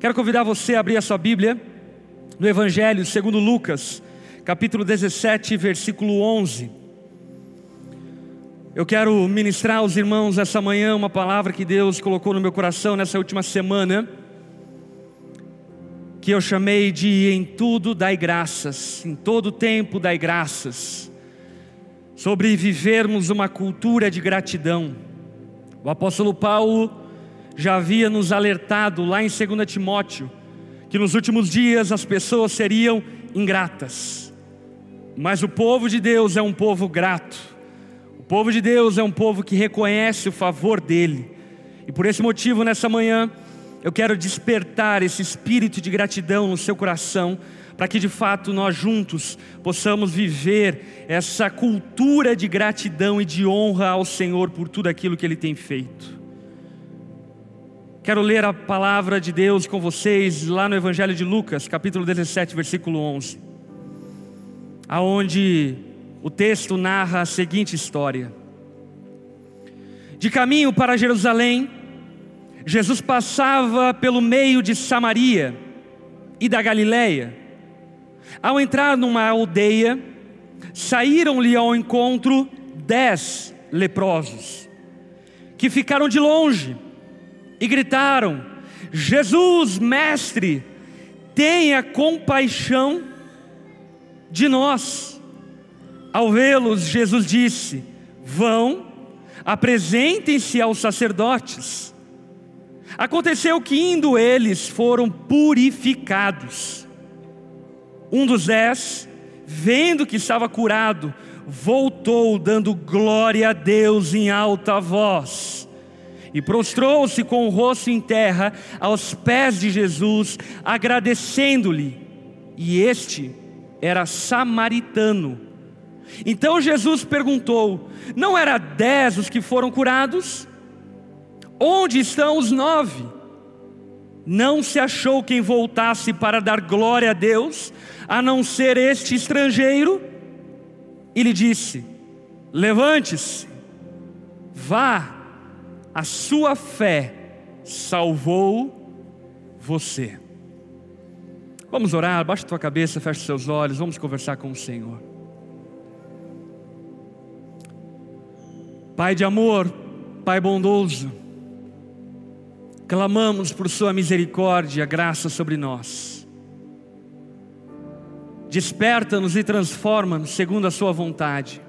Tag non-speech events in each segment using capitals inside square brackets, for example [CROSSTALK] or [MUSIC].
Quero convidar você a abrir a sua Bíblia no Evangelho segundo Lucas, capítulo 17, versículo 11. Eu quero ministrar aos irmãos essa manhã uma palavra que Deus colocou no meu coração nessa última semana, que eu chamei de em tudo dai graças, em todo tempo dai graças, sobre vivermos uma cultura de gratidão. O apóstolo Paulo já havia nos alertado lá em 2 Timóteo que nos últimos dias as pessoas seriam ingratas, mas o povo de Deus é um povo grato povo de Deus é um povo que reconhece o favor dele. E por esse motivo, nessa manhã, eu quero despertar esse espírito de gratidão no seu coração, para que de fato nós juntos possamos viver essa cultura de gratidão e de honra ao Senhor por tudo aquilo que Ele tem feito. Quero ler a palavra de Deus com vocês lá no Evangelho de Lucas, capítulo 17, versículo 11, aonde o texto narra a seguinte história: De caminho para Jerusalém, Jesus passava pelo meio de Samaria e da Galiléia. Ao entrar numa aldeia, saíram-lhe ao encontro dez leprosos, que ficaram de longe e gritaram: Jesus, mestre, tenha compaixão de nós. Ao vê-los, Jesus disse: Vão, apresentem-se aos sacerdotes. Aconteceu que, indo eles, foram purificados. Um dos dez, vendo que estava curado, voltou, dando glória a Deus em alta voz. E prostrou-se com o rosto em terra aos pés de Jesus, agradecendo-lhe. E este era samaritano. Então Jesus perguntou: Não era dez os que foram curados? Onde estão os nove? Não se achou quem voltasse para dar glória a Deus, a não ser este estrangeiro? E lhe disse: Levante-se, vá, a sua fé salvou você. Vamos orar, baixa tua cabeça, feche seus olhos, vamos conversar com o Senhor. Pai de amor, Pai bondoso, clamamos por Sua misericórdia, graça sobre nós. Desperta-nos e transforma-nos segundo a Sua vontade.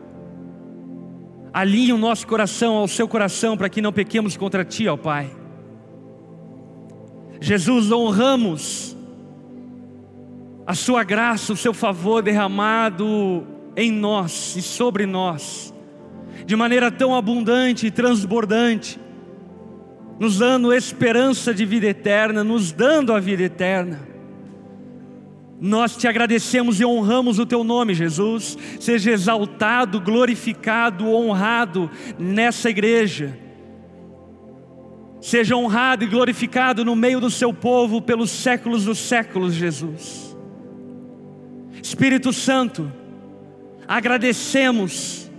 Alinhe o nosso coração ao Seu coração para que não pequemos contra Ti, ó Pai. Jesus, honramos a Sua graça, o Seu favor derramado em nós e sobre nós de maneira tão abundante e transbordante, nos dando esperança de vida eterna, nos dando a vida eterna. Nós te agradecemos e honramos o teu nome, Jesus. Seja exaltado, glorificado, honrado nessa igreja. Seja honrado e glorificado no meio do seu povo pelos séculos dos séculos, Jesus. Espírito Santo, agradecemos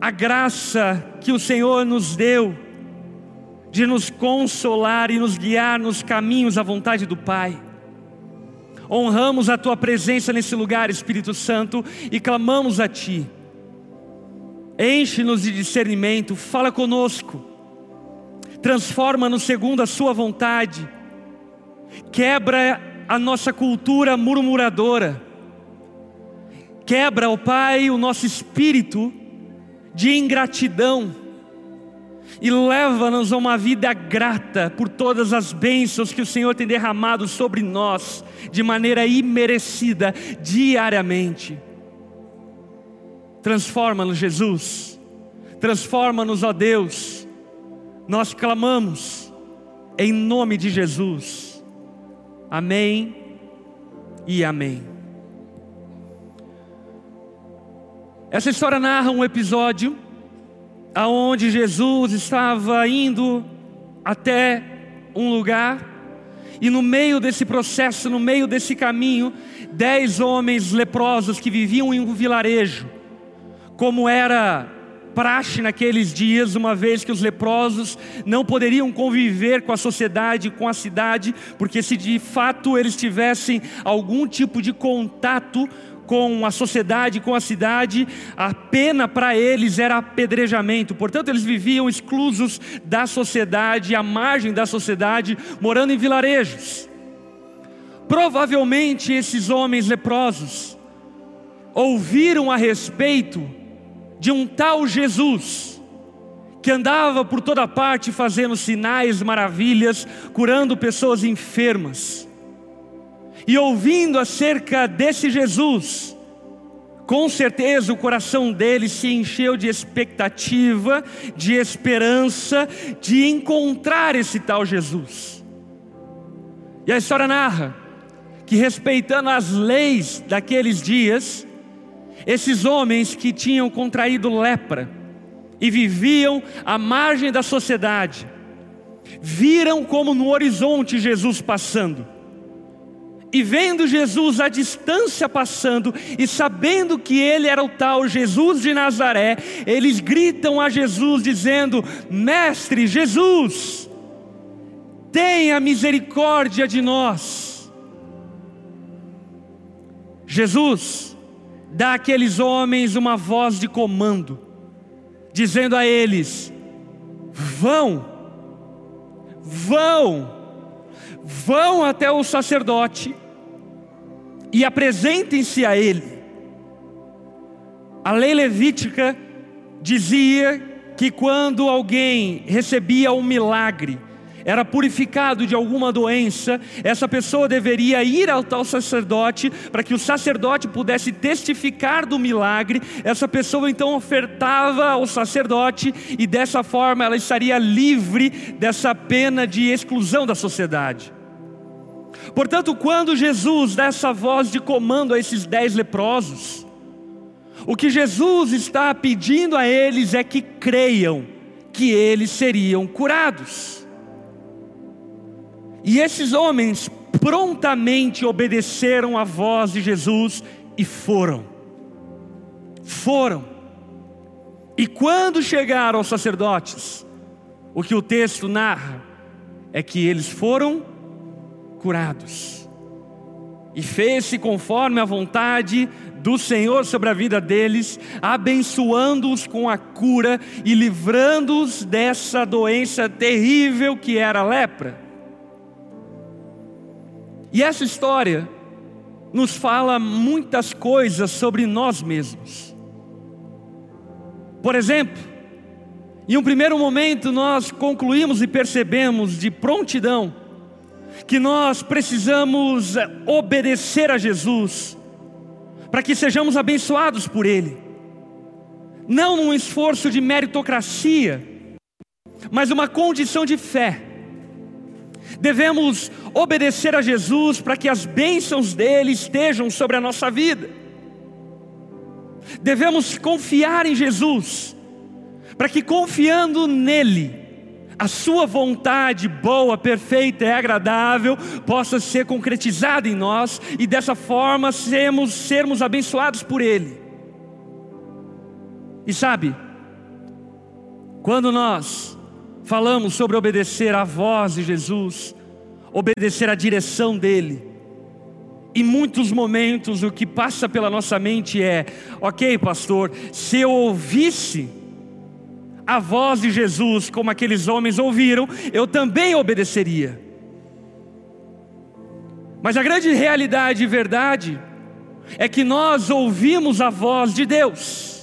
a graça que o Senhor nos deu de nos consolar e nos guiar nos caminhos à vontade do Pai. Honramos a tua presença nesse lugar, Espírito Santo, e clamamos a ti. Enche-nos de discernimento, fala conosco, transforma-nos segundo a Sua vontade, quebra a nossa cultura murmuradora, quebra, ó Pai, o nosso espírito de ingratidão e leva-nos a uma vida grata por todas as bênçãos que o Senhor tem derramado sobre nós de maneira imerecida diariamente. Transforma-nos, Jesus. Transforma-nos, ó Deus. Nós clamamos em nome de Jesus. Amém e amém. Essa história narra um episódio aonde Jesus estava indo até um lugar e no meio desse processo, no meio desse caminho, dez homens leprosos que viviam em um vilarejo, como era praxe naqueles dias, uma vez que os leprosos não poderiam conviver com a sociedade, com a cidade, porque se de fato eles tivessem algum tipo de contato com a sociedade, com a cidade, a pena para eles era apedrejamento. Portanto, eles viviam exclusos da sociedade, à margem da sociedade, morando em vilarejos. Provavelmente esses homens leprosos ouviram a respeito de um tal Jesus que andava por toda parte fazendo sinais, maravilhas, curando pessoas enfermas. E ouvindo acerca desse Jesus, com certeza o coração dele se encheu de expectativa, de esperança, de encontrar esse tal Jesus. E a história narra que, respeitando as leis daqueles dias, esses homens que tinham contraído lepra e viviam à margem da sociedade, viram como no horizonte Jesus passando. E vendo Jesus à distância passando, e sabendo que ele era o tal Jesus de Nazaré, eles gritam a Jesus, dizendo: Mestre Jesus, tenha misericórdia de nós. Jesus, dá àqueles homens uma voz de comando, dizendo a eles: vão, vão, vão até o sacerdote e apresentem-se a ele. A lei levítica dizia que quando alguém recebia um milagre, era purificado de alguma doença, essa pessoa deveria ir ao tal sacerdote para que o sacerdote pudesse testificar do milagre. Essa pessoa então ofertava ao sacerdote e dessa forma ela estaria livre dessa pena de exclusão da sociedade. Portanto, quando Jesus dá essa voz de comando a esses dez leprosos, o que Jesus está pedindo a eles é que creiam que eles seriam curados. E esses homens prontamente obedeceram à voz de Jesus e foram. Foram. E quando chegaram aos sacerdotes, o que o texto narra é que eles foram curados. E fez-se conforme a vontade do Senhor sobre a vida deles, abençoando-os com a cura e livrando-os dessa doença terrível que era a lepra. E essa história nos fala muitas coisas sobre nós mesmos. Por exemplo, em um primeiro momento nós concluímos e percebemos de prontidão que nós precisamos obedecer a Jesus para que sejamos abençoados por Ele, não num esforço de meritocracia, mas uma condição de fé devemos obedecer a Jesus para que as bênçãos dele estejam sobre a nossa vida. Devemos confiar em Jesus, para que confiando nele, a sua vontade boa, perfeita e agradável possa ser concretizada em nós e dessa forma sermos, sermos abençoados por Ele. E sabe, quando nós falamos sobre obedecer à voz de Jesus, obedecer à direção dEle. Em muitos momentos o que passa pela nossa mente é: ok, pastor, se eu ouvisse a voz de Jesus como aqueles homens ouviram, eu também obedeceria. Mas a grande realidade e verdade é que nós ouvimos a voz de Deus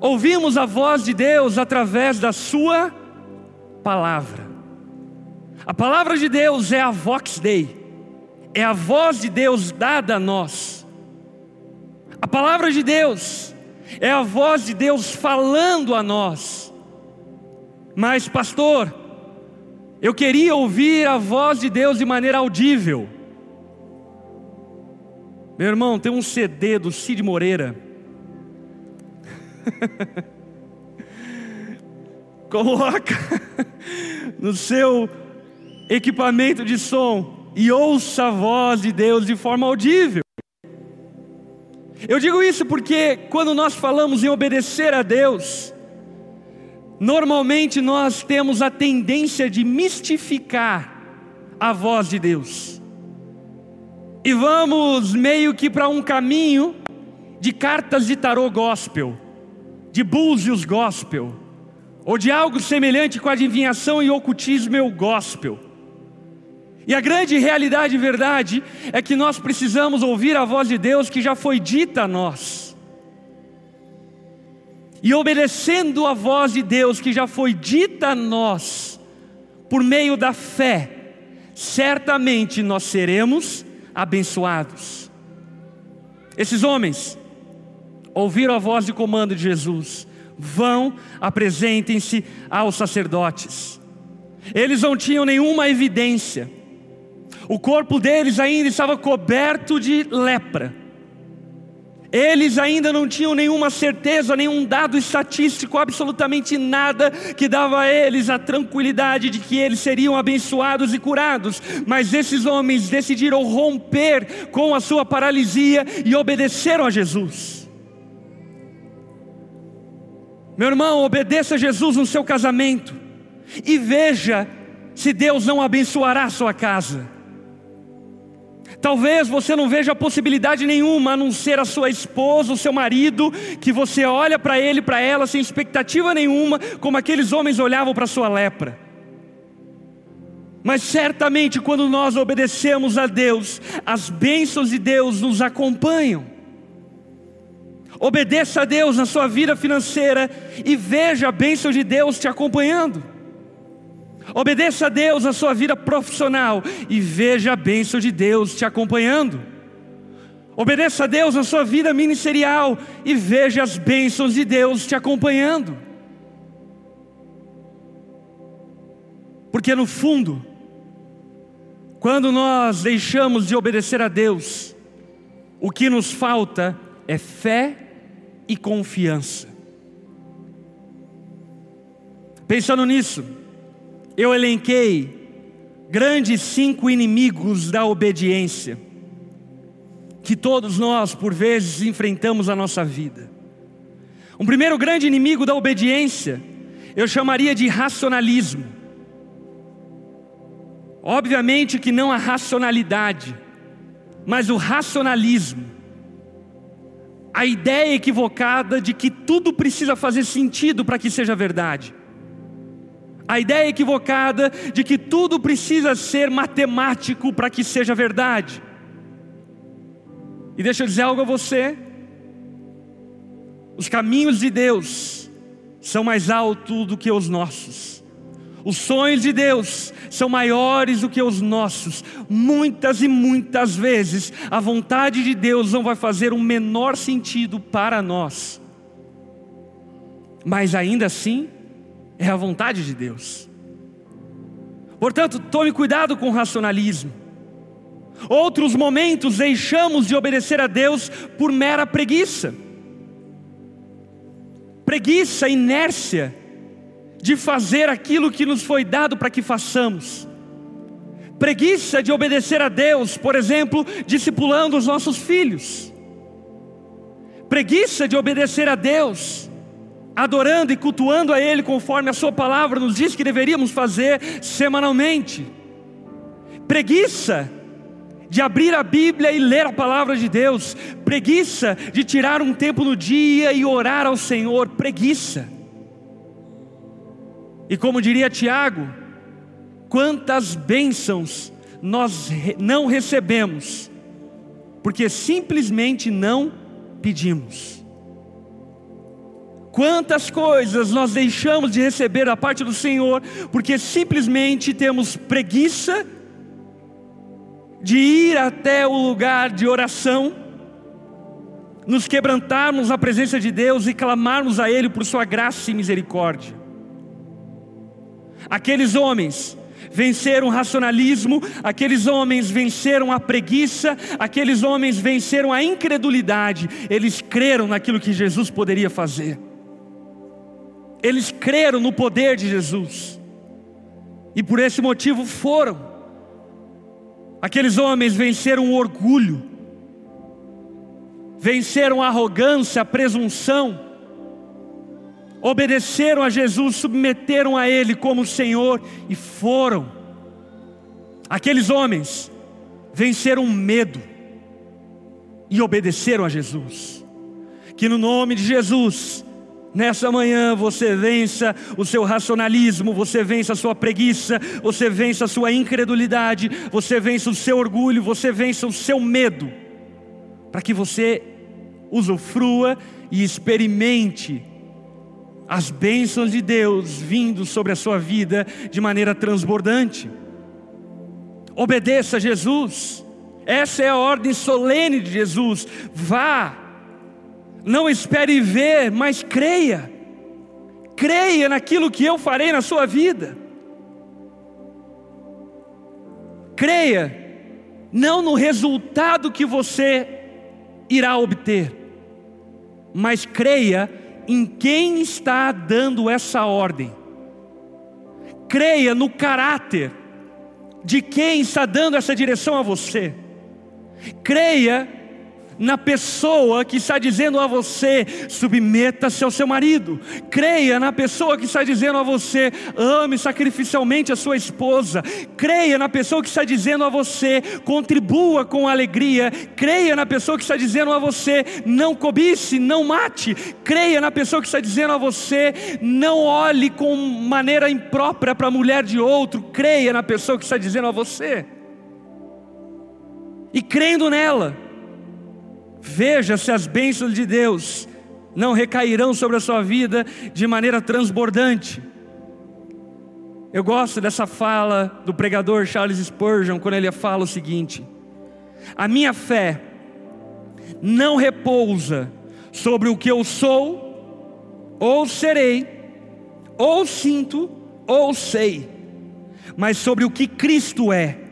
Ouvimos a voz de Deus através da Sua palavra. A palavra de Deus é a vox dei, é a voz de Deus dada a nós. A palavra de Deus é a voz de Deus falando a nós. Mas, pastor, eu queria ouvir a voz de Deus de maneira audível. Meu irmão, tem um CD do Cid Moreira [LAUGHS] Coloca [LAUGHS] no seu equipamento de som e ouça a voz de Deus de forma audível. Eu digo isso porque quando nós falamos em obedecer a Deus, normalmente nós temos a tendência de mistificar a voz de Deus. E vamos meio que para um caminho de cartas de tarô gospel, de búzios gospel, ou de algo semelhante com adivinhação e ocultismo gospel. E a grande realidade e verdade é que nós precisamos ouvir a voz de Deus que já foi dita a nós. E obedecendo a voz de Deus que já foi dita a nós, por meio da fé, certamente nós seremos abençoados. Esses homens ouviram a voz de comando de Jesus, vão, apresentem-se aos sacerdotes. Eles não tinham nenhuma evidência, o corpo deles ainda estava coberto de lepra. Eles ainda não tinham nenhuma certeza, nenhum dado estatístico, absolutamente nada que dava a eles a tranquilidade de que eles seriam abençoados e curados. Mas esses homens decidiram romper com a sua paralisia e obedeceram a Jesus. Meu irmão, obedeça a Jesus no seu casamento e veja se Deus não abençoará a sua casa. Talvez você não veja possibilidade nenhuma a não ser a sua esposa, o seu marido, que você olha para ele, para ela, sem expectativa nenhuma, como aqueles homens olhavam para a sua lepra. Mas certamente, quando nós obedecemos a Deus, as bênçãos de Deus nos acompanham. Obedeça a Deus na sua vida financeira e veja a bênção de Deus te acompanhando. Obedeça a Deus na sua vida profissional e veja a bênção de Deus te acompanhando. Obedeça a Deus na sua vida ministerial e veja as bênçãos de Deus te acompanhando. Porque no fundo, quando nós deixamos de obedecer a Deus, o que nos falta é fé e confiança. Pensando nisso, eu elenquei grandes cinco inimigos da obediência, que todos nós, por vezes, enfrentamos na nossa vida. Um primeiro grande inimigo da obediência, eu chamaria de racionalismo. Obviamente que não a racionalidade, mas o racionalismo. A ideia equivocada de que tudo precisa fazer sentido para que seja verdade. A ideia equivocada de que tudo precisa ser matemático para que seja verdade. E deixa eu dizer algo a você: os caminhos de Deus são mais altos do que os nossos. Os sonhos de Deus são maiores do que os nossos. Muitas e muitas vezes a vontade de Deus não vai fazer o menor sentido para nós. Mas ainda assim, é a vontade de Deus. Portanto, tome cuidado com o racionalismo. Outros momentos deixamos de obedecer a Deus por mera preguiça. Preguiça, inércia de fazer aquilo que nos foi dado para que façamos. Preguiça de obedecer a Deus, por exemplo, discipulando os nossos filhos. Preguiça de obedecer a Deus, adorando e cultuando a Ele conforme a Sua palavra nos diz que deveríamos fazer semanalmente. Preguiça de abrir a Bíblia e ler a palavra de Deus, preguiça de tirar um tempo no dia e orar ao Senhor, preguiça. E como diria Tiago, quantas bênçãos nós não recebemos, porque simplesmente não pedimos. Quantas coisas nós deixamos de receber da parte do Senhor, porque simplesmente temos preguiça de ir até o lugar de oração, nos quebrantarmos na presença de Deus e clamarmos a Ele por Sua graça e misericórdia. Aqueles homens venceram o racionalismo, aqueles homens venceram a preguiça, aqueles homens venceram a incredulidade, eles creram naquilo que Jesus poderia fazer. Eles creram no poder de Jesus. E por esse motivo foram. Aqueles homens venceram o orgulho. venceram a arrogância, a presunção, obedeceram a Jesus, submeteram a Ele como Senhor e foram. Aqueles homens venceram o medo e obedeceram a Jesus. Que no nome de Jesus, nessa manhã você vença o seu racionalismo, você vença a sua preguiça, você vença a sua incredulidade, você vença o seu orgulho, você vença o seu medo, para que você usufrua e experimente as bênçãos de Deus vindo sobre a sua vida de maneira transbordante. Obedeça a Jesus, essa é a ordem solene de Jesus. Vá, não espere ver, mas creia, creia naquilo que eu farei na sua vida. Creia, não no resultado que você irá obter, mas creia em quem está dando essa ordem. Creia no caráter de quem está dando essa direção a você. Creia na pessoa que está dizendo a você: submeta-se ao seu marido. Creia na pessoa que está dizendo a você: ame sacrificialmente a sua esposa. Creia na pessoa que está dizendo a você: contribua com alegria. Creia na pessoa que está dizendo a você: não cobice, não mate. Creia na pessoa que está dizendo a você: não olhe com maneira imprópria para a mulher de outro. Creia na pessoa que está dizendo a você. E crendo nela, Veja se as bênçãos de Deus. Não recairão sobre a sua vida de maneira transbordante. Eu gosto dessa fala do pregador Charles Spurgeon, quando ele fala o seguinte: A minha fé não repousa sobre o que eu sou, ou serei, ou sinto, ou sei, mas sobre o que Cristo é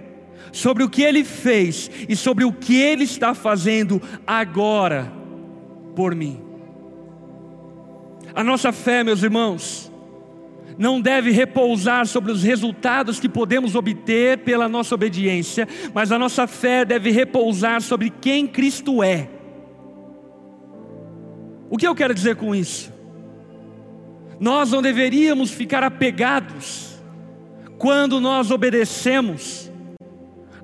sobre o que ele fez e sobre o que ele está fazendo agora por mim. A nossa fé, meus irmãos, não deve repousar sobre os resultados que podemos obter pela nossa obediência, mas a nossa fé deve repousar sobre quem Cristo é. O que eu quero dizer com isso? Nós não deveríamos ficar apegados quando nós obedecemos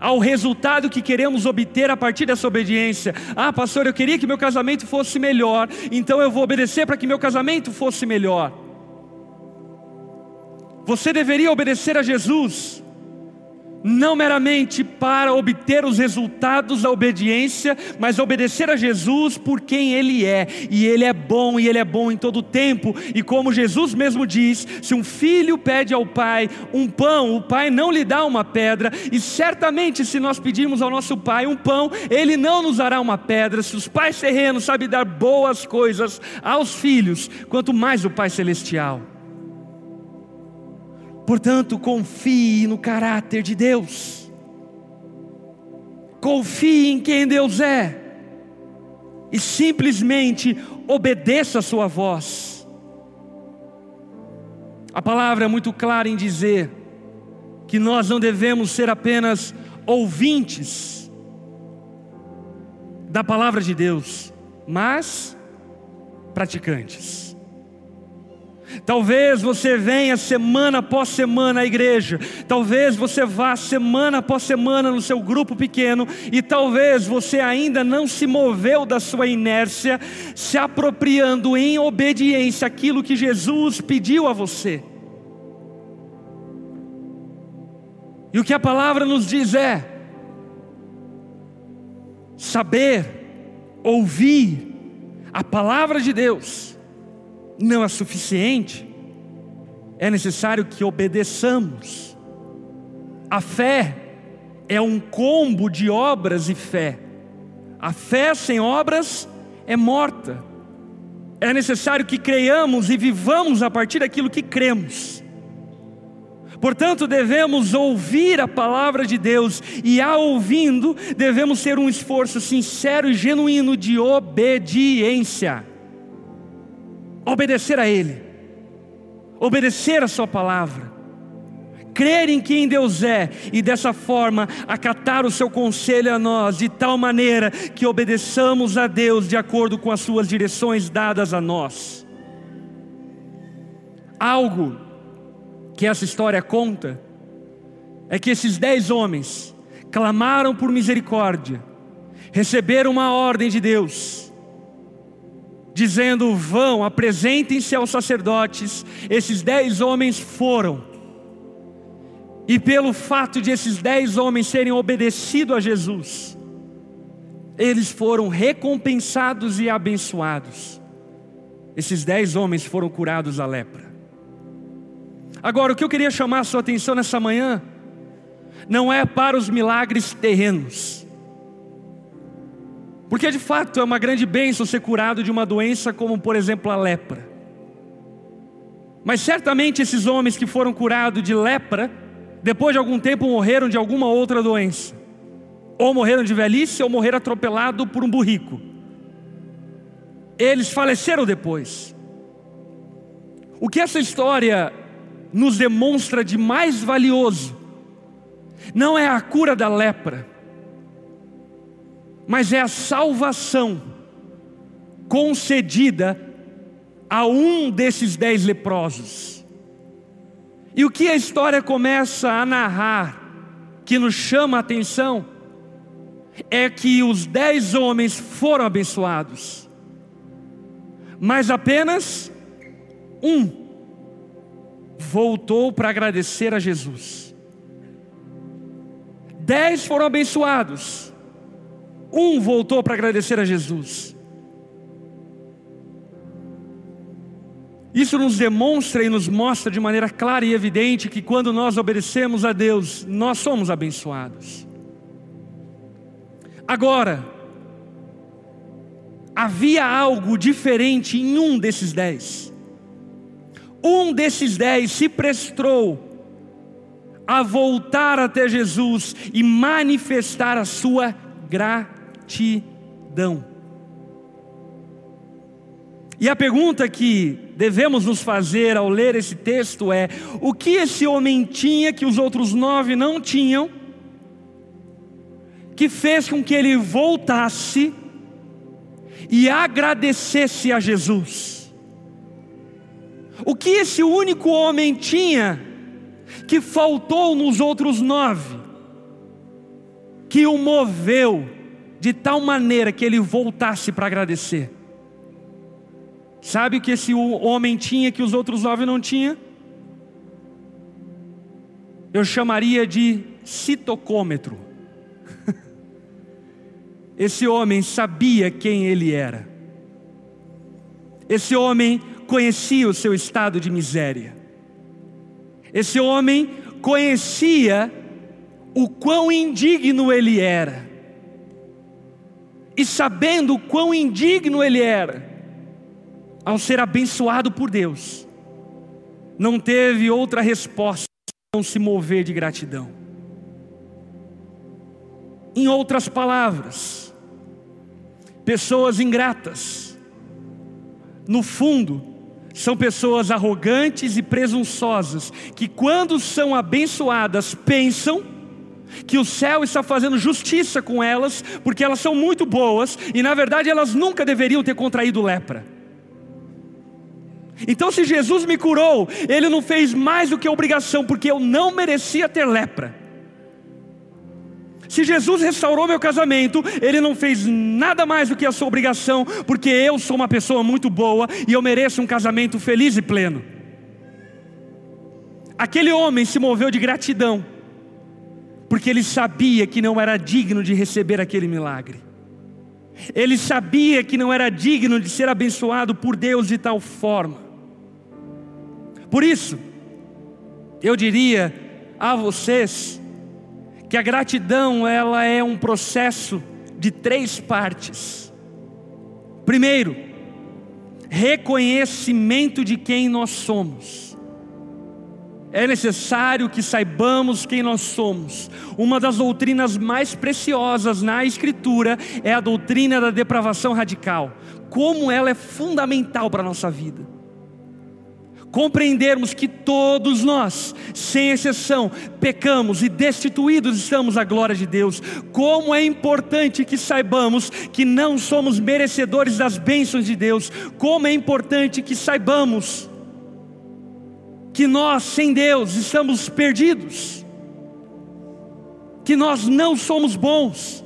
ao resultado que queremos obter a partir dessa obediência. Ah, pastor, eu queria que meu casamento fosse melhor, então eu vou obedecer para que meu casamento fosse melhor. Você deveria obedecer a Jesus não meramente para obter os resultados da obediência, mas obedecer a Jesus por quem Ele é, e Ele é bom, e Ele é bom em todo tempo, e como Jesus mesmo diz: se um filho pede ao pai um pão, o pai não lhe dá uma pedra, e certamente se nós pedirmos ao nosso pai um pão, Ele não nos dará uma pedra. Se os pais terrenos sabem dar boas coisas aos filhos, quanto mais o Pai Celestial. Portanto, confie no caráter de Deus. Confie em quem Deus é. E simplesmente obedeça a sua voz. A palavra é muito clara em dizer que nós não devemos ser apenas ouvintes da palavra de Deus, mas praticantes. Talvez você venha semana após semana à igreja, talvez você vá semana após semana no seu grupo pequeno, e talvez você ainda não se moveu da sua inércia, se apropriando em obediência aquilo que Jesus pediu a você. E o que a palavra nos diz é: saber, ouvir a palavra de Deus não é suficiente, é necessário que obedeçamos. A fé é um combo de obras e fé. A fé sem obras é morta. É necessário que creiamos e vivamos a partir daquilo que cremos. Portanto, devemos ouvir a palavra de Deus, e a ouvindo, devemos ter um esforço sincero e genuíno de obediência obedecer a Ele, obedecer a Sua palavra, crer em quem Deus é e dessa forma acatar o seu conselho a nós, de tal maneira que obedeçamos a Deus de acordo com as suas direções dadas a nós. Algo que essa história conta é que esses dez homens clamaram por misericórdia, receberam uma ordem de Deus, dizendo: vão, apresentem-se aos sacerdotes. Esses dez homens foram, e pelo fato de esses dez homens serem obedecidos a Jesus, eles foram recompensados e abençoados. Esses dez homens foram curados da lepra. Agora, o que eu queria chamar a sua atenção nessa manhã, não é para os milagres terrenos, porque de fato é uma grande bênção ser curado de uma doença como, por exemplo, a lepra. Mas certamente esses homens que foram curados de lepra, depois de algum tempo morreram de alguma outra doença. Ou morreram de velhice, ou morreram atropelado por um burrico. Eles faleceram depois. O que essa história nos demonstra de mais valioso não é a cura da lepra, mas é a salvação concedida a um desses dez leprosos. E o que a história começa a narrar, que nos chama a atenção, é que os dez homens foram abençoados, mas apenas um voltou para agradecer a Jesus. Dez foram abençoados, um voltou para agradecer a Jesus. Isso nos demonstra e nos mostra de maneira clara e evidente que quando nós obedecemos a Deus, nós somos abençoados. Agora, havia algo diferente em um desses dez. Um desses dez se prestou a voltar até Jesus e manifestar a sua gratidão. E a pergunta que devemos nos fazer ao ler esse texto é: o que esse homem tinha que os outros nove não tinham, que fez com que ele voltasse e agradecesse a Jesus? O que esse único homem tinha que faltou nos outros nove, que o moveu de tal maneira que ele voltasse para agradecer? Sabe o que esse homem tinha que os outros nove não tinham? Eu chamaria de citocômetro. [LAUGHS] Esse homem sabia quem ele era. Esse homem conhecia o seu estado de miséria. Esse homem conhecia o quão indigno ele era. E sabendo o quão indigno ele era, ao ser abençoado por Deus, não teve outra resposta não se mover de gratidão. Em outras palavras, pessoas ingratas, no fundo, são pessoas arrogantes e presunçosas, que quando são abençoadas pensam que o céu está fazendo justiça com elas, porque elas são muito boas e na verdade elas nunca deveriam ter contraído lepra. Então, se Jesus me curou, Ele não fez mais do que obrigação, porque eu não merecia ter lepra. Se Jesus restaurou meu casamento, Ele não fez nada mais do que a sua obrigação, porque eu sou uma pessoa muito boa e eu mereço um casamento feliz e pleno. Aquele homem se moveu de gratidão, porque ele sabia que não era digno de receber aquele milagre. Ele sabia que não era digno de ser abençoado por Deus de tal forma. Por isso, eu diria a vocês que a gratidão ela é um processo de três partes. Primeiro, reconhecimento de quem nós somos. É necessário que saibamos quem nós somos. Uma das doutrinas mais preciosas na Escritura é a doutrina da depravação radical. Como ela é fundamental para a nossa vida compreendermos que todos nós, sem exceção, pecamos e destituídos estamos à glória de Deus. Como é importante que saibamos que não somos merecedores das bênçãos de Deus. Como é importante que saibamos que nós, sem Deus, estamos perdidos. Que nós não somos bons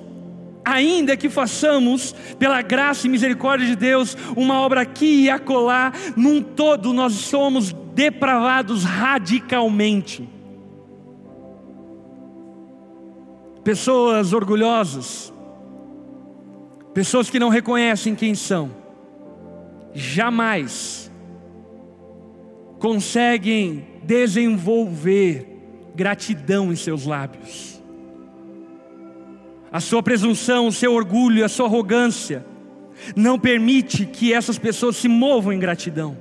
ainda que façamos, pela graça e misericórdia de Deus, uma obra aqui e acolá, num todo nós somos depravados radicalmente. Pessoas orgulhosas, pessoas que não reconhecem quem são, jamais conseguem desenvolver gratidão em seus lábios a sua presunção, o seu orgulho, a sua arrogância, não permite que essas pessoas se movam em gratidão.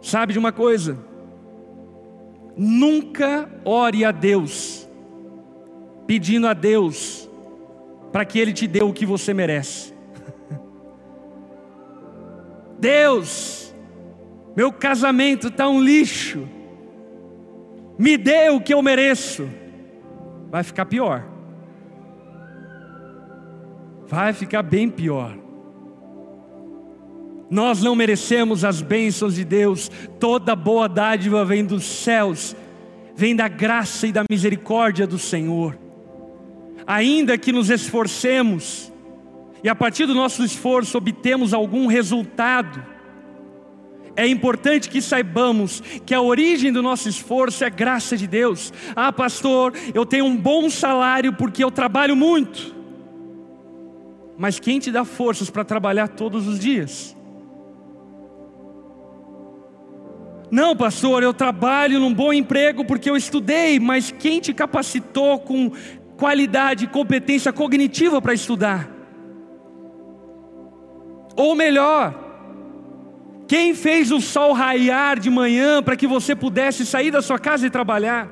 Sabe de uma coisa? Nunca ore a Deus, pedindo a Deus para que Ele te dê o que você merece. Deus, meu casamento está um lixo, me dê o que eu mereço vai ficar pior. Vai ficar bem pior. Nós não merecemos as bênçãos de Deus, toda boa dádiva vem dos céus, vem da graça e da misericórdia do Senhor. Ainda que nos esforcemos, e a partir do nosso esforço obtemos algum resultado, é importante que saibamos que a origem do nosso esforço é a graça de Deus. Ah, pastor, eu tenho um bom salário porque eu trabalho muito. Mas quem te dá forças para trabalhar todos os dias? Não, pastor, eu trabalho num bom emprego porque eu estudei, mas quem te capacitou com qualidade e competência cognitiva para estudar? Ou melhor, quem fez o sol raiar de manhã para que você pudesse sair da sua casa e trabalhar?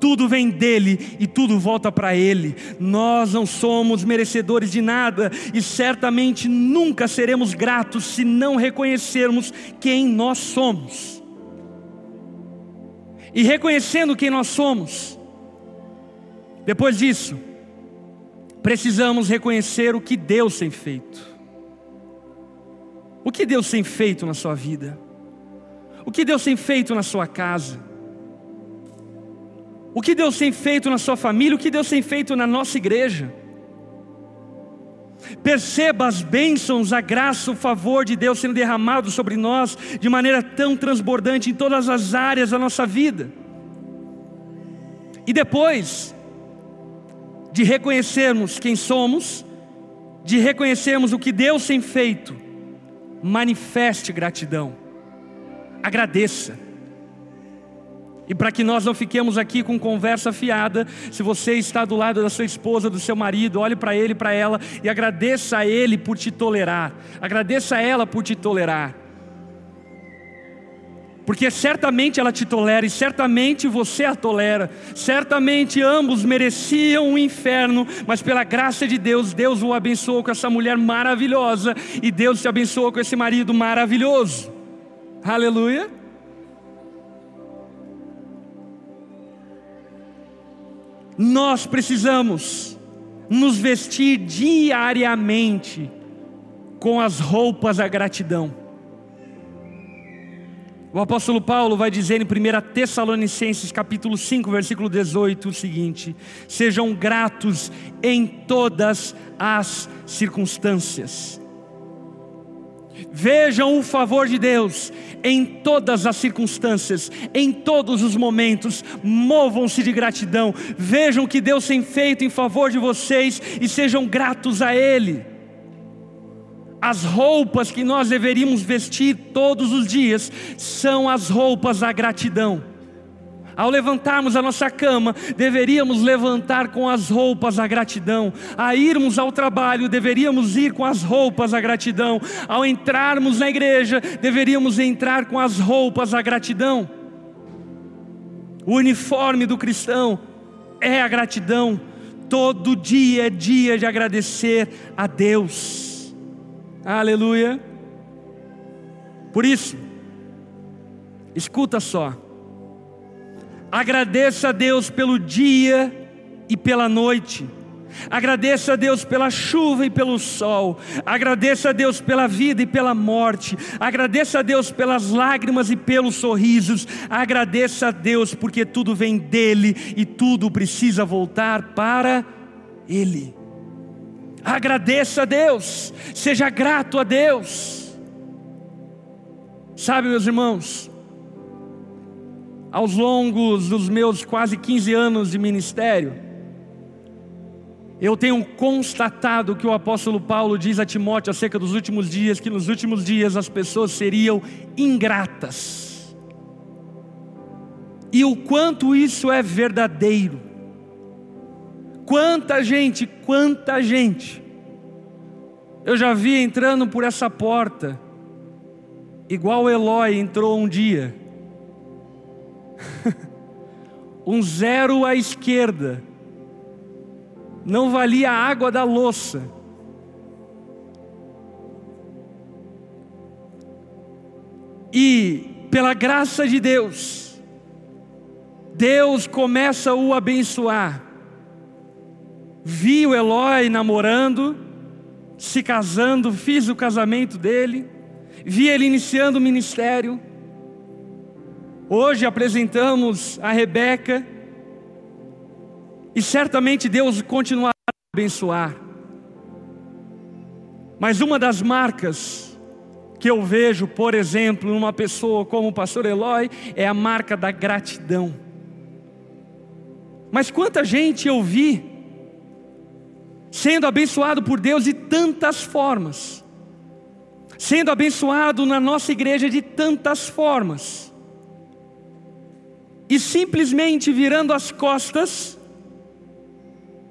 Tudo vem dele e tudo volta para ele. Nós não somos merecedores de nada e certamente nunca seremos gratos se não reconhecermos quem nós somos. E reconhecendo quem nós somos, depois disso, precisamos reconhecer o que Deus tem feito. O que Deus tem feito na sua vida? O que Deus tem feito na sua casa? O que Deus tem feito na sua família? O que Deus tem feito na nossa igreja? Perceba as bênçãos, a graça, o favor de Deus sendo derramado sobre nós de maneira tão transbordante em todas as áreas da nossa vida. E depois de reconhecermos quem somos, de reconhecermos o que Deus tem feito, manifeste gratidão, agradeça. E para que nós não fiquemos aqui com conversa fiada, se você está do lado da sua esposa, do seu marido, olhe para ele, para ela e agradeça a ele por te tolerar. Agradeça a ela por te tolerar. Porque certamente ela te tolera e certamente você a tolera. Certamente ambos mereciam o inferno, mas pela graça de Deus, Deus o abençoou com essa mulher maravilhosa e Deus te abençoou com esse marido maravilhoso. Aleluia. Nós precisamos nos vestir diariamente com as roupas da gratidão. O apóstolo Paulo vai dizer em 1 Tessalonicenses capítulo 5, versículo 18 o seguinte: Sejam gratos em todas as circunstâncias. Vejam o favor de Deus em todas as circunstâncias, em todos os momentos, movam-se de gratidão, vejam o que Deus tem feito em favor de vocês e sejam gratos a Ele as roupas que nós deveríamos vestir todos os dias são as roupas da gratidão. Ao levantarmos a nossa cama, deveríamos levantar com as roupas da gratidão. A irmos ao trabalho, deveríamos ir com as roupas da gratidão. Ao entrarmos na igreja, deveríamos entrar com as roupas da gratidão. O uniforme do cristão é a gratidão. Todo dia é dia de agradecer a Deus. Aleluia. Por isso, escuta só. Agradeça a Deus pelo dia e pela noite Agradeça a Deus pela chuva e pelo sol. Agradeça a Deus pela vida e pela morte. Agradeça a Deus pelas lágrimas e pelos sorrisos. Agradeça a Deus porque tudo vem dele e tudo precisa voltar para ele. Agradeça a Deus. Seja grato a Deus. Sabe, meus irmãos, aos longos dos meus quase 15 anos de ministério, eu tenho constatado que o apóstolo Paulo diz a Timóteo acerca dos últimos dias, que nos últimos dias as pessoas seriam ingratas. E o quanto isso é verdadeiro. Quanta gente, quanta gente. Eu já vi entrando por essa porta, igual Eloy entrou um dia. [LAUGHS] um zero à esquerda não valia a água da louça. E pela graça de Deus, Deus começa a o abençoar. Vi o Eloy namorando, se casando, fiz o casamento dele, vi ele iniciando o ministério. Hoje apresentamos a Rebeca, e certamente Deus continuará a abençoar. Mas uma das marcas que eu vejo, por exemplo, numa pessoa como o pastor Eloy, é a marca da gratidão. Mas quanta gente eu vi sendo abençoado por Deus de tantas formas, sendo abençoado na nossa igreja de tantas formas, e simplesmente virando as costas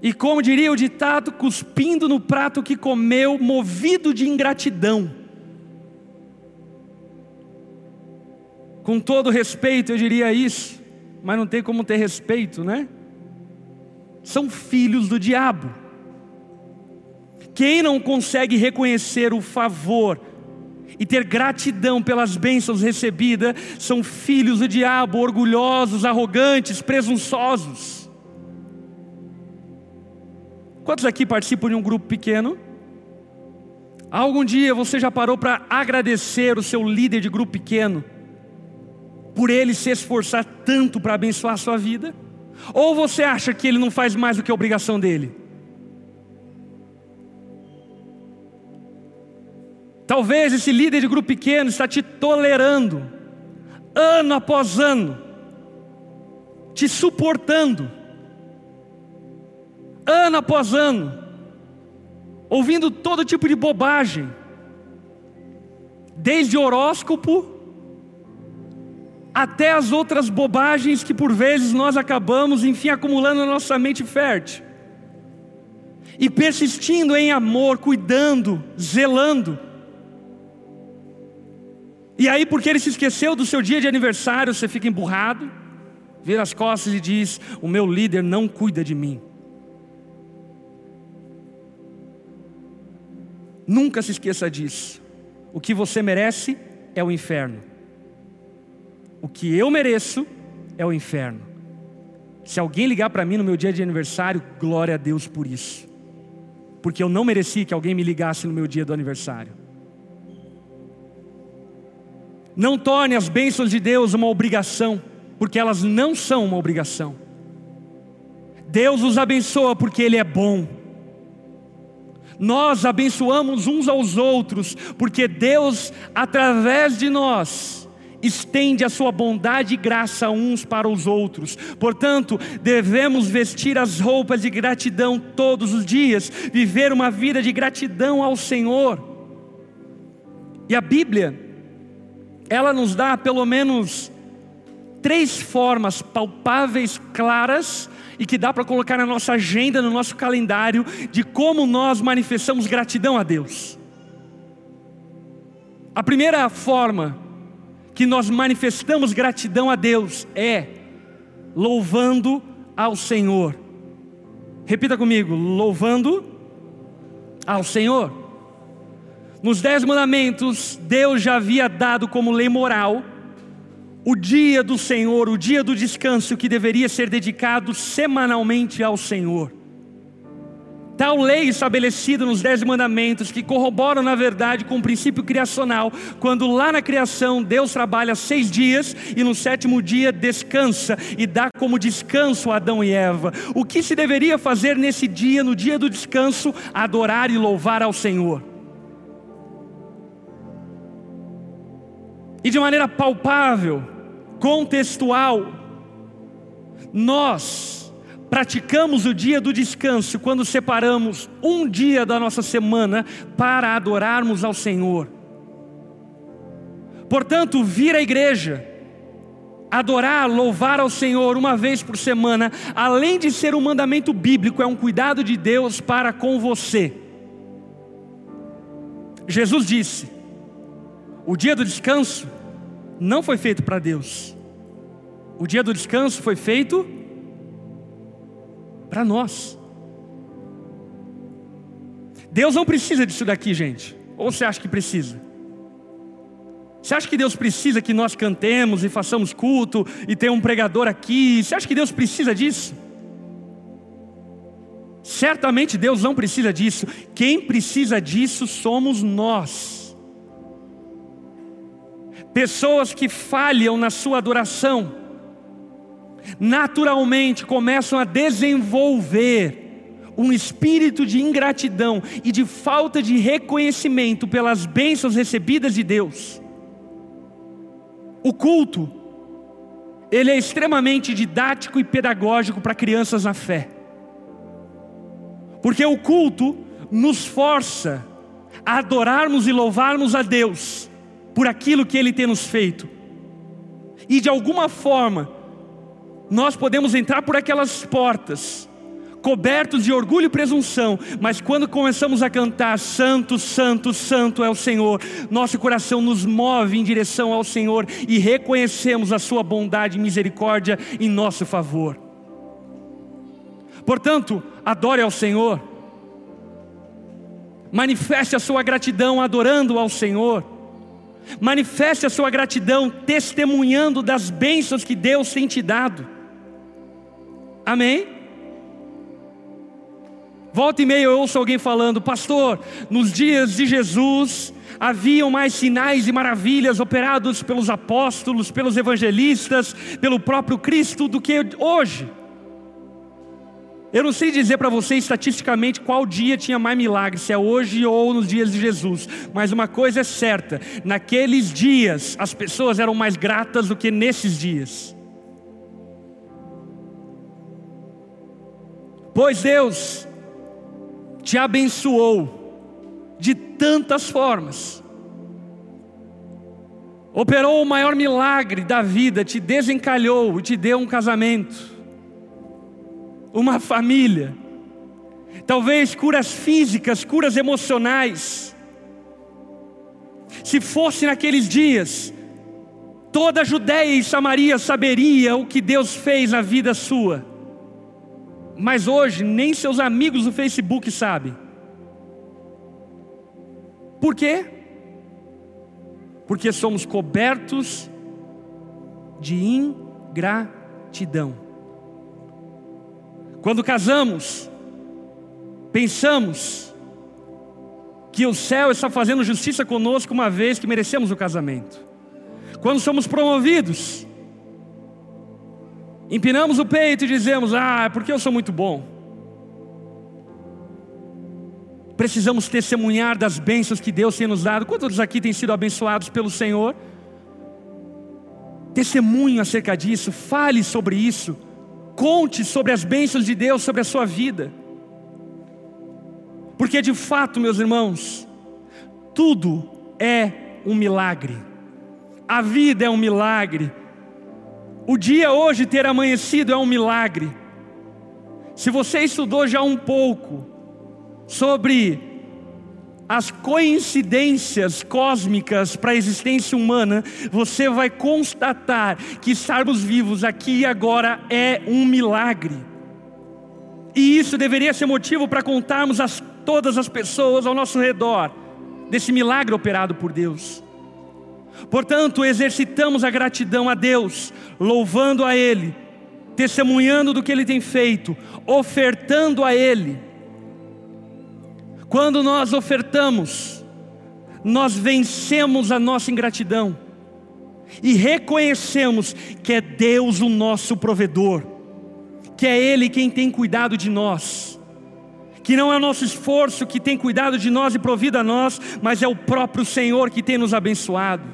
e como diria o ditado, cuspindo no prato que comeu, movido de ingratidão. Com todo respeito, eu diria isso, mas não tem como ter respeito, né? São filhos do diabo. Quem não consegue reconhecer o favor e ter gratidão pelas bênçãos recebidas, são filhos do diabo, orgulhosos, arrogantes, presunçosos. Quantos aqui participam de um grupo pequeno? Algum dia você já parou para agradecer o seu líder de grupo pequeno, por ele se esforçar tanto para abençoar a sua vida? Ou você acha que ele não faz mais do que a obrigação dele? Talvez esse líder de grupo pequeno está te tolerando, ano após ano, te suportando, ano após ano, ouvindo todo tipo de bobagem, desde horóscopo até as outras bobagens que por vezes nós acabamos, enfim, acumulando na nossa mente fértil. E persistindo em amor, cuidando, zelando. E aí, porque ele se esqueceu do seu dia de aniversário, você fica emburrado, vira as costas e diz: O meu líder não cuida de mim. Nunca se esqueça disso. O que você merece é o inferno. O que eu mereço é o inferno. Se alguém ligar para mim no meu dia de aniversário, glória a Deus por isso. Porque eu não mereci que alguém me ligasse no meu dia do aniversário. Não torne as bênçãos de Deus uma obrigação, porque elas não são uma obrigação. Deus os abençoa porque Ele é bom nós abençoamos uns aos outros, porque Deus, através de nós, estende a sua bondade e graça uns para os outros. Portanto, devemos vestir as roupas de gratidão todos os dias, viver uma vida de gratidão ao Senhor. E a Bíblia, ela nos dá pelo menos três formas palpáveis, claras, e que dá para colocar na nossa agenda, no nosso calendário, de como nós manifestamos gratidão a Deus. A primeira forma que nós manifestamos gratidão a Deus é louvando ao Senhor. Repita comigo: louvando ao Senhor. Nos Dez Mandamentos, Deus já havia dado como lei moral o dia do Senhor, o dia do descanso que deveria ser dedicado semanalmente ao Senhor. Tal lei estabelecida nos Dez Mandamentos, que corroboram, na verdade, com o princípio criacional, quando lá na criação Deus trabalha seis dias e no sétimo dia descansa e dá como descanso a Adão e Eva. O que se deveria fazer nesse dia, no dia do descanso? Adorar e louvar ao Senhor. E de maneira palpável, contextual, nós praticamos o dia do descanso quando separamos um dia da nossa semana para adorarmos ao Senhor. Portanto, vir à igreja, adorar, louvar ao Senhor uma vez por semana, além de ser um mandamento bíblico, é um cuidado de Deus para com você. Jesus disse: o dia do descanso não foi feito para Deus. O dia do descanso foi feito para nós. Deus não precisa disso daqui, gente. Ou você acha que precisa? Você acha que Deus precisa que nós cantemos e façamos culto e tenha um pregador aqui? Você acha que Deus precisa disso? Certamente Deus não precisa disso. Quem precisa disso somos nós. Pessoas que falham na sua adoração, naturalmente começam a desenvolver um espírito de ingratidão e de falta de reconhecimento pelas bênçãos recebidas de Deus. O culto, ele é extremamente didático e pedagógico para crianças na fé. Porque o culto nos força a adorarmos e louvarmos a Deus por aquilo que Ele tem nos feito. E de alguma forma, nós podemos entrar por aquelas portas, cobertos de orgulho e presunção, mas quando começamos a cantar Santo, Santo, Santo é o Senhor, nosso coração nos move em direção ao Senhor e reconhecemos a Sua bondade e misericórdia em nosso favor. Portanto, adore ao Senhor, manifeste a sua gratidão adorando ao Senhor. Manifeste a sua gratidão, testemunhando das bênçãos que Deus tem te dado. Amém? Volta e meia eu ouço alguém falando, pastor, nos dias de Jesus haviam mais sinais e maravilhas operados pelos apóstolos, pelos evangelistas, pelo próprio Cristo do que hoje. Eu não sei dizer para você estatisticamente qual dia tinha mais milagres, se é hoje ou nos dias de Jesus, mas uma coisa é certa: naqueles dias as pessoas eram mais gratas do que nesses dias. Pois Deus te abençoou de tantas formas, operou o maior milagre da vida, te desencalhou e te deu um casamento uma família, talvez curas físicas, curas emocionais. Se fosse naqueles dias, toda a Judéia e Samaria saberia o que Deus fez na vida sua. Mas hoje nem seus amigos do Facebook sabem. Por quê? Porque somos cobertos de ingratidão. Quando casamos, pensamos que o céu está fazendo justiça conosco uma vez que merecemos o casamento. Quando somos promovidos, empinamos o peito e dizemos: Ah, é porque eu sou muito bom. Precisamos testemunhar das bênçãos que Deus tem nos dado. Quantos aqui têm sido abençoados pelo Senhor? Testemunho acerca disso, fale sobre isso. Conte sobre as bênçãos de Deus sobre a sua vida. Porque de fato, meus irmãos, tudo é um milagre. A vida é um milagre. O dia hoje ter amanhecido é um milagre. Se você estudou já um pouco sobre as coincidências cósmicas para a existência humana, você vai constatar que estarmos vivos aqui e agora é um milagre. E isso deveria ser motivo para contarmos a todas as pessoas ao nosso redor desse milagre operado por Deus. Portanto, exercitamos a gratidão a Deus, louvando a Ele, testemunhando do que Ele tem feito, ofertando a Ele. Quando nós ofertamos, nós vencemos a nossa ingratidão e reconhecemos que é Deus o nosso provedor, que é Ele quem tem cuidado de nós que não é o nosso esforço que tem cuidado de nós e provido a nós, mas é o próprio Senhor que tem nos abençoado.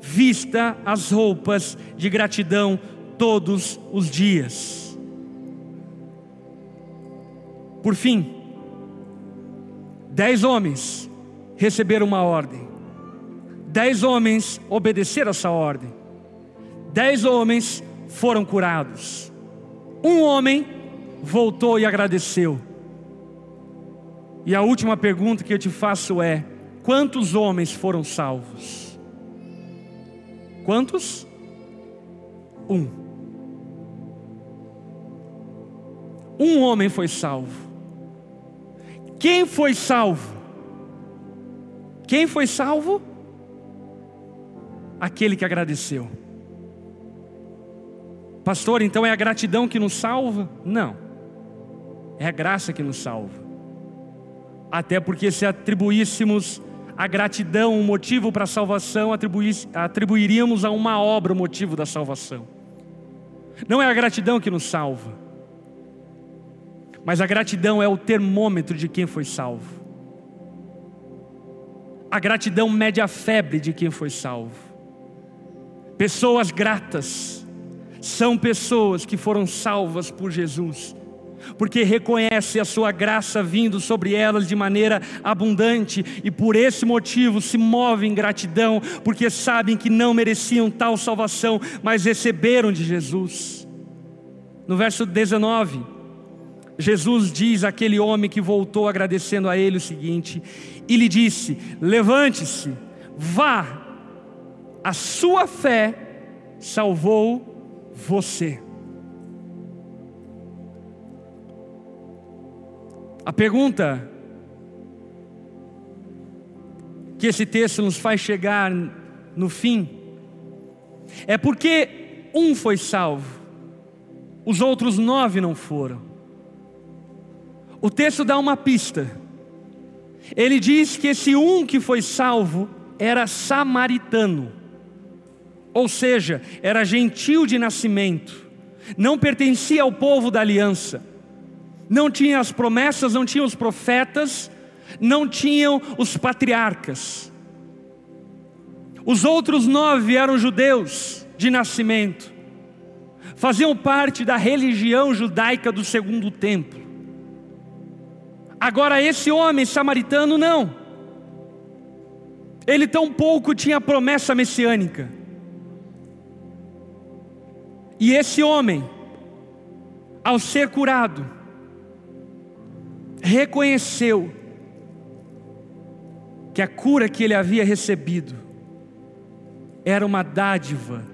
Vista as roupas de gratidão todos os dias. Por fim, dez homens receberam uma ordem, dez homens obedeceram essa ordem, dez homens foram curados, um homem voltou e agradeceu. E a última pergunta que eu te faço é: quantos homens foram salvos? Quantos? Um. Um homem foi salvo. Quem foi salvo? Quem foi salvo? Aquele que agradeceu. Pastor, então é a gratidão que nos salva? Não. É a graça que nos salva. Até porque se atribuíssemos a gratidão um motivo para a salvação, atribuiríamos a uma obra o motivo da salvação. Não é a gratidão que nos salva, mas a gratidão é o termômetro de quem foi salvo. A gratidão mede a febre de quem foi salvo. Pessoas gratas são pessoas que foram salvas por Jesus porque reconhece a sua graça vindo sobre elas de maneira abundante e por esse motivo se movem em gratidão, porque sabem que não mereciam tal salvação, mas receberam de Jesus. No verso 19, Jesus diz àquele homem que voltou agradecendo a ele o seguinte: e lhe disse: Levante-se, vá, a sua fé salvou você. A pergunta que esse texto nos faz chegar no fim é porque um foi salvo, os outros nove não foram. O texto dá uma pista. Ele diz que esse um que foi salvo era samaritano, ou seja, era gentil de nascimento, não pertencia ao povo da aliança não tinha as promessas, não tinha os profetas, não tinham os patriarcas. Os outros nove eram judeus de nascimento, faziam parte da religião judaica do segundo templo. Agora, esse homem samaritano, não, ele tampouco tinha promessa messiânica. E esse homem, ao ser curado, reconheceu que a cura que ele havia recebido era uma dádiva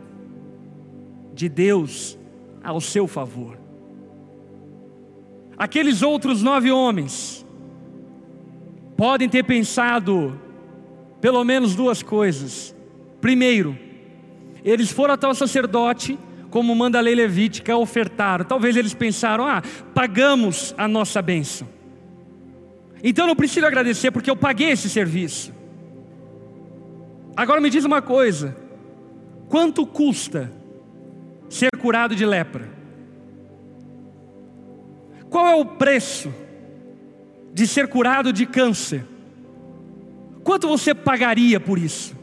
de Deus ao seu favor. Aqueles outros nove homens podem ter pensado pelo menos duas coisas. Primeiro, eles foram até o sacerdote, como manda a lei levítica, ofertaram. Talvez eles pensaram: ah, pagamos a nossa bênção. Então não preciso agradecer porque eu paguei esse serviço. Agora me diz uma coisa: quanto custa ser curado de lepra? Qual é o preço de ser curado de câncer? Quanto você pagaria por isso?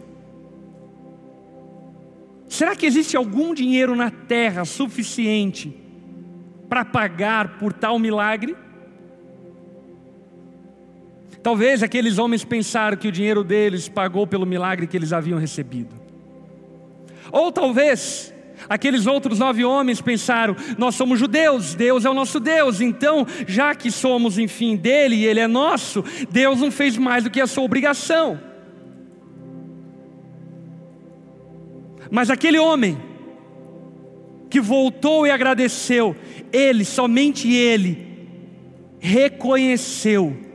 Será que existe algum dinheiro na terra suficiente para pagar por tal milagre? Talvez aqueles homens pensaram que o dinheiro deles pagou pelo milagre que eles haviam recebido. Ou talvez aqueles outros nove homens pensaram: nós somos judeus, Deus é o nosso Deus, então, já que somos, enfim, dele e ele é nosso, Deus não fez mais do que a sua obrigação. Mas aquele homem que voltou e agradeceu, ele, somente ele, reconheceu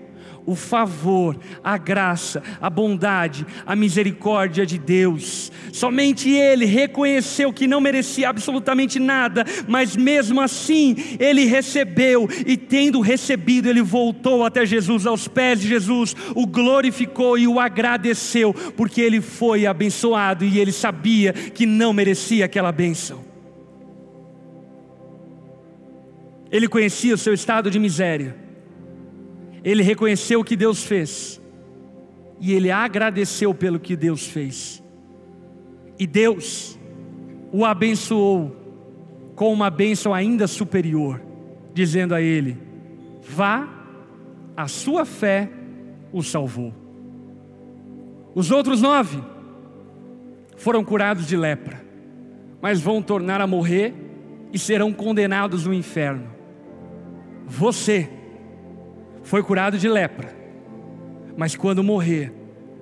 o favor, a graça, a bondade, a misericórdia de Deus. Somente ele reconheceu que não merecia absolutamente nada, mas mesmo assim ele recebeu, e tendo recebido, ele voltou até Jesus, aos pés de Jesus, o glorificou e o agradeceu, porque ele foi abençoado e ele sabia que não merecia aquela bênção. Ele conhecia o seu estado de miséria, ele reconheceu o que Deus fez, e ele agradeceu pelo que Deus fez. E Deus o abençoou com uma bênção ainda superior, dizendo a ele: Vá, a sua fé o salvou. Os outros nove foram curados de lepra, mas vão tornar a morrer e serão condenados no inferno. Você foi curado de lepra, mas quando morrer,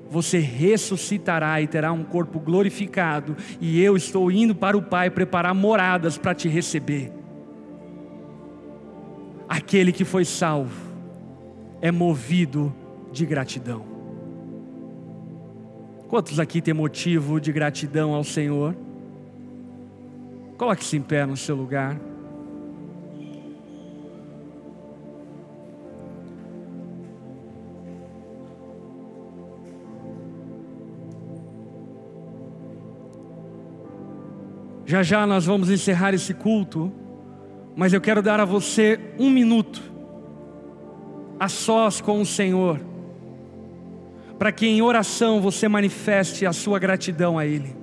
você ressuscitará e terá um corpo glorificado, e eu estou indo para o Pai preparar moradas para te receber. Aquele que foi salvo é movido de gratidão. Quantos aqui têm motivo de gratidão ao Senhor? Coloque-se em pé no seu lugar. Já já nós vamos encerrar esse culto, mas eu quero dar a você um minuto, a sós com o Senhor, para que em oração você manifeste a sua gratidão a Ele.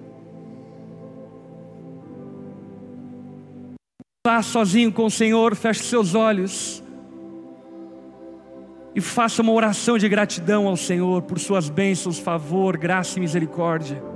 Vá sozinho com o Senhor, feche seus olhos e faça uma oração de gratidão ao Senhor por suas bênçãos, favor, graça e misericórdia.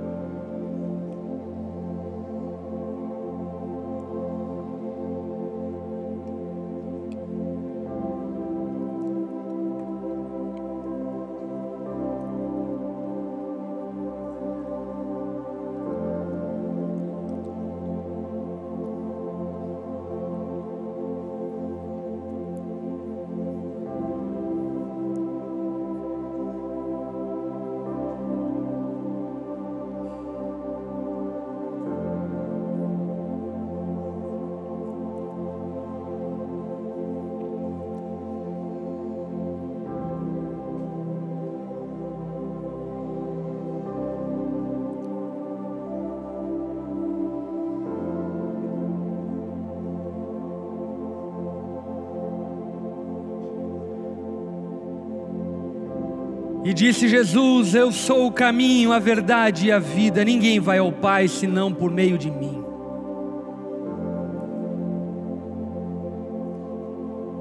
E disse Jesus: Eu sou o caminho, a verdade e a vida. Ninguém vai ao Pai senão por meio de mim.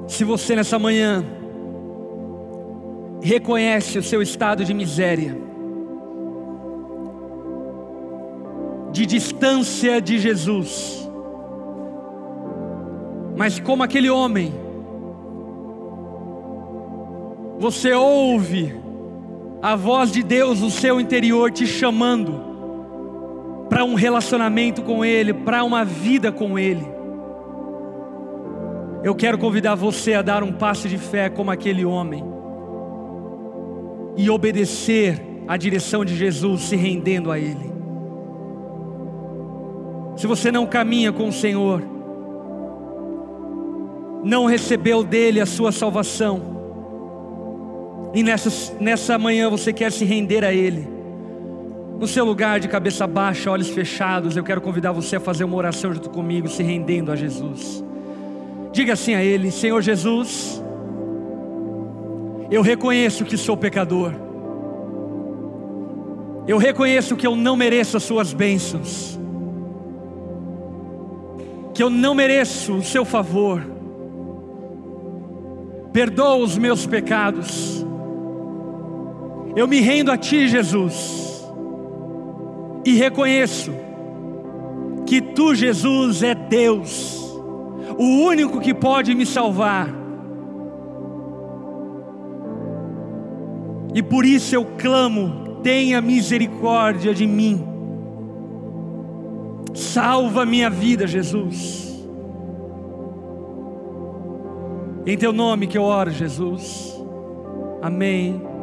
Se você nessa manhã reconhece o seu estado de miséria, de distância de Jesus, mas como aquele homem, você ouve a voz de Deus no seu interior te chamando para um relacionamento com Ele, para uma vida com Ele. Eu quero convidar você a dar um passo de fé como aquele homem e obedecer à direção de Jesus, se rendendo a Ele. Se você não caminha com o Senhor, não recebeu dele a sua salvação, e nessa, nessa manhã você quer se render a Ele, no seu lugar de cabeça baixa, olhos fechados, eu quero convidar você a fazer uma oração junto comigo, se rendendo a Jesus. Diga assim a Ele: Senhor Jesus, eu reconheço que sou pecador, eu reconheço que eu não mereço as Suas bênçãos, que eu não mereço o Seu favor, perdoa os meus pecados, eu me rendo a Ti, Jesus, e reconheço que Tu, Jesus, é Deus, o único que pode me salvar. E por isso eu clamo: tenha misericórdia de mim. Salva minha vida, Jesus. Em teu nome que eu oro, Jesus. Amém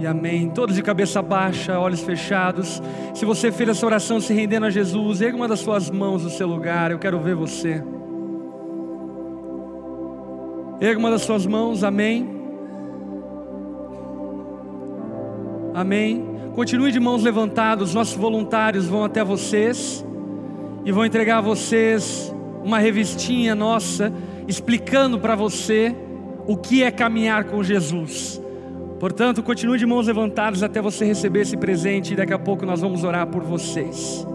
e amém. Todos de cabeça baixa, olhos fechados. Se você fez essa oração se rendendo a Jesus, erga uma das suas mãos no seu lugar. Eu quero ver você. Erga uma das suas mãos, amém. Amém. Continue de mãos levantadas, nossos voluntários vão até vocês e vão entregar a vocês uma revistinha nossa explicando para você o que é caminhar com Jesus. Portanto, continue de mãos levantadas até você receber esse presente e daqui a pouco nós vamos orar por vocês.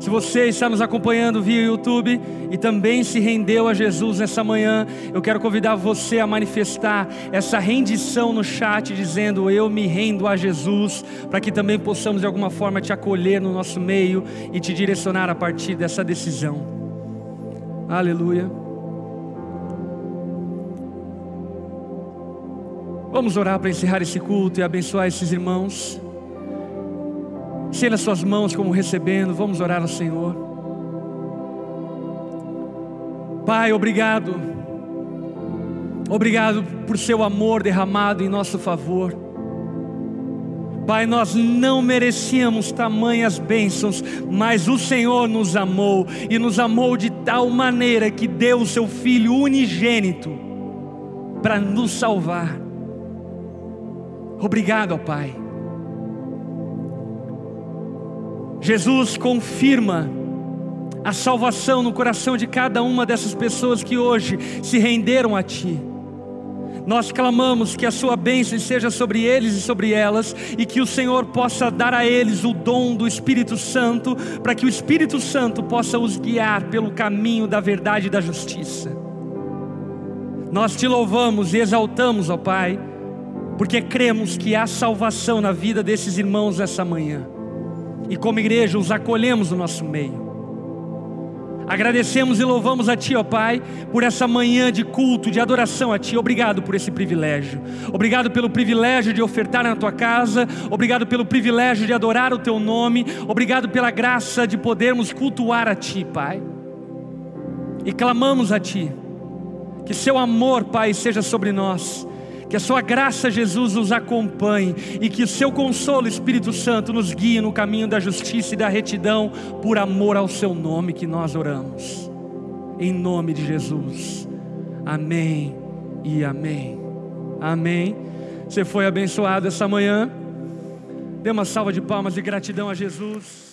Se você está nos acompanhando via YouTube e também se rendeu a Jesus nessa manhã, eu quero convidar você a manifestar essa rendição no chat, dizendo: Eu me rendo a Jesus, para que também possamos de alguma forma te acolher no nosso meio e te direcionar a partir dessa decisão. Aleluia. Vamos orar para encerrar esse culto e abençoar esses irmãos. Estenda suas mãos como recebendo, vamos orar ao Senhor. Pai, obrigado. Obrigado por seu amor derramado em nosso favor. Pai, nós não merecíamos tamanhas bênçãos, mas o Senhor nos amou e nos amou de tal maneira que deu o seu Filho unigênito para nos salvar. Obrigado, ó Pai. Jesus confirma a salvação no coração de cada uma dessas pessoas que hoje se renderam a Ti. Nós clamamos que a Sua bênção seja sobre eles e sobre elas, e que o Senhor possa dar a eles o dom do Espírito Santo, para que o Espírito Santo possa os guiar pelo caminho da verdade e da justiça. Nós te louvamos e exaltamos, ó Pai, porque cremos que há salvação na vida desses irmãos essa manhã e como igreja os acolhemos no nosso meio. Agradecemos e louvamos a Ti, ó Pai, por essa manhã de culto, de adoração a Ti. Obrigado por esse privilégio. Obrigado pelo privilégio de ofertar na Tua casa. Obrigado pelo privilégio de adorar o Teu nome. Obrigado pela graça de podermos cultuar a Ti, Pai. E clamamos a Ti, que Seu amor, Pai, seja sobre nós que a Sua graça, Jesus, nos acompanhe e que o Seu consolo, Espírito Santo, nos guie no caminho da justiça e da retidão, por amor ao Seu nome que nós oramos. Em nome de Jesus. Amém e amém. Amém. Você foi abençoado essa manhã. Dê uma salva de palmas de gratidão a Jesus.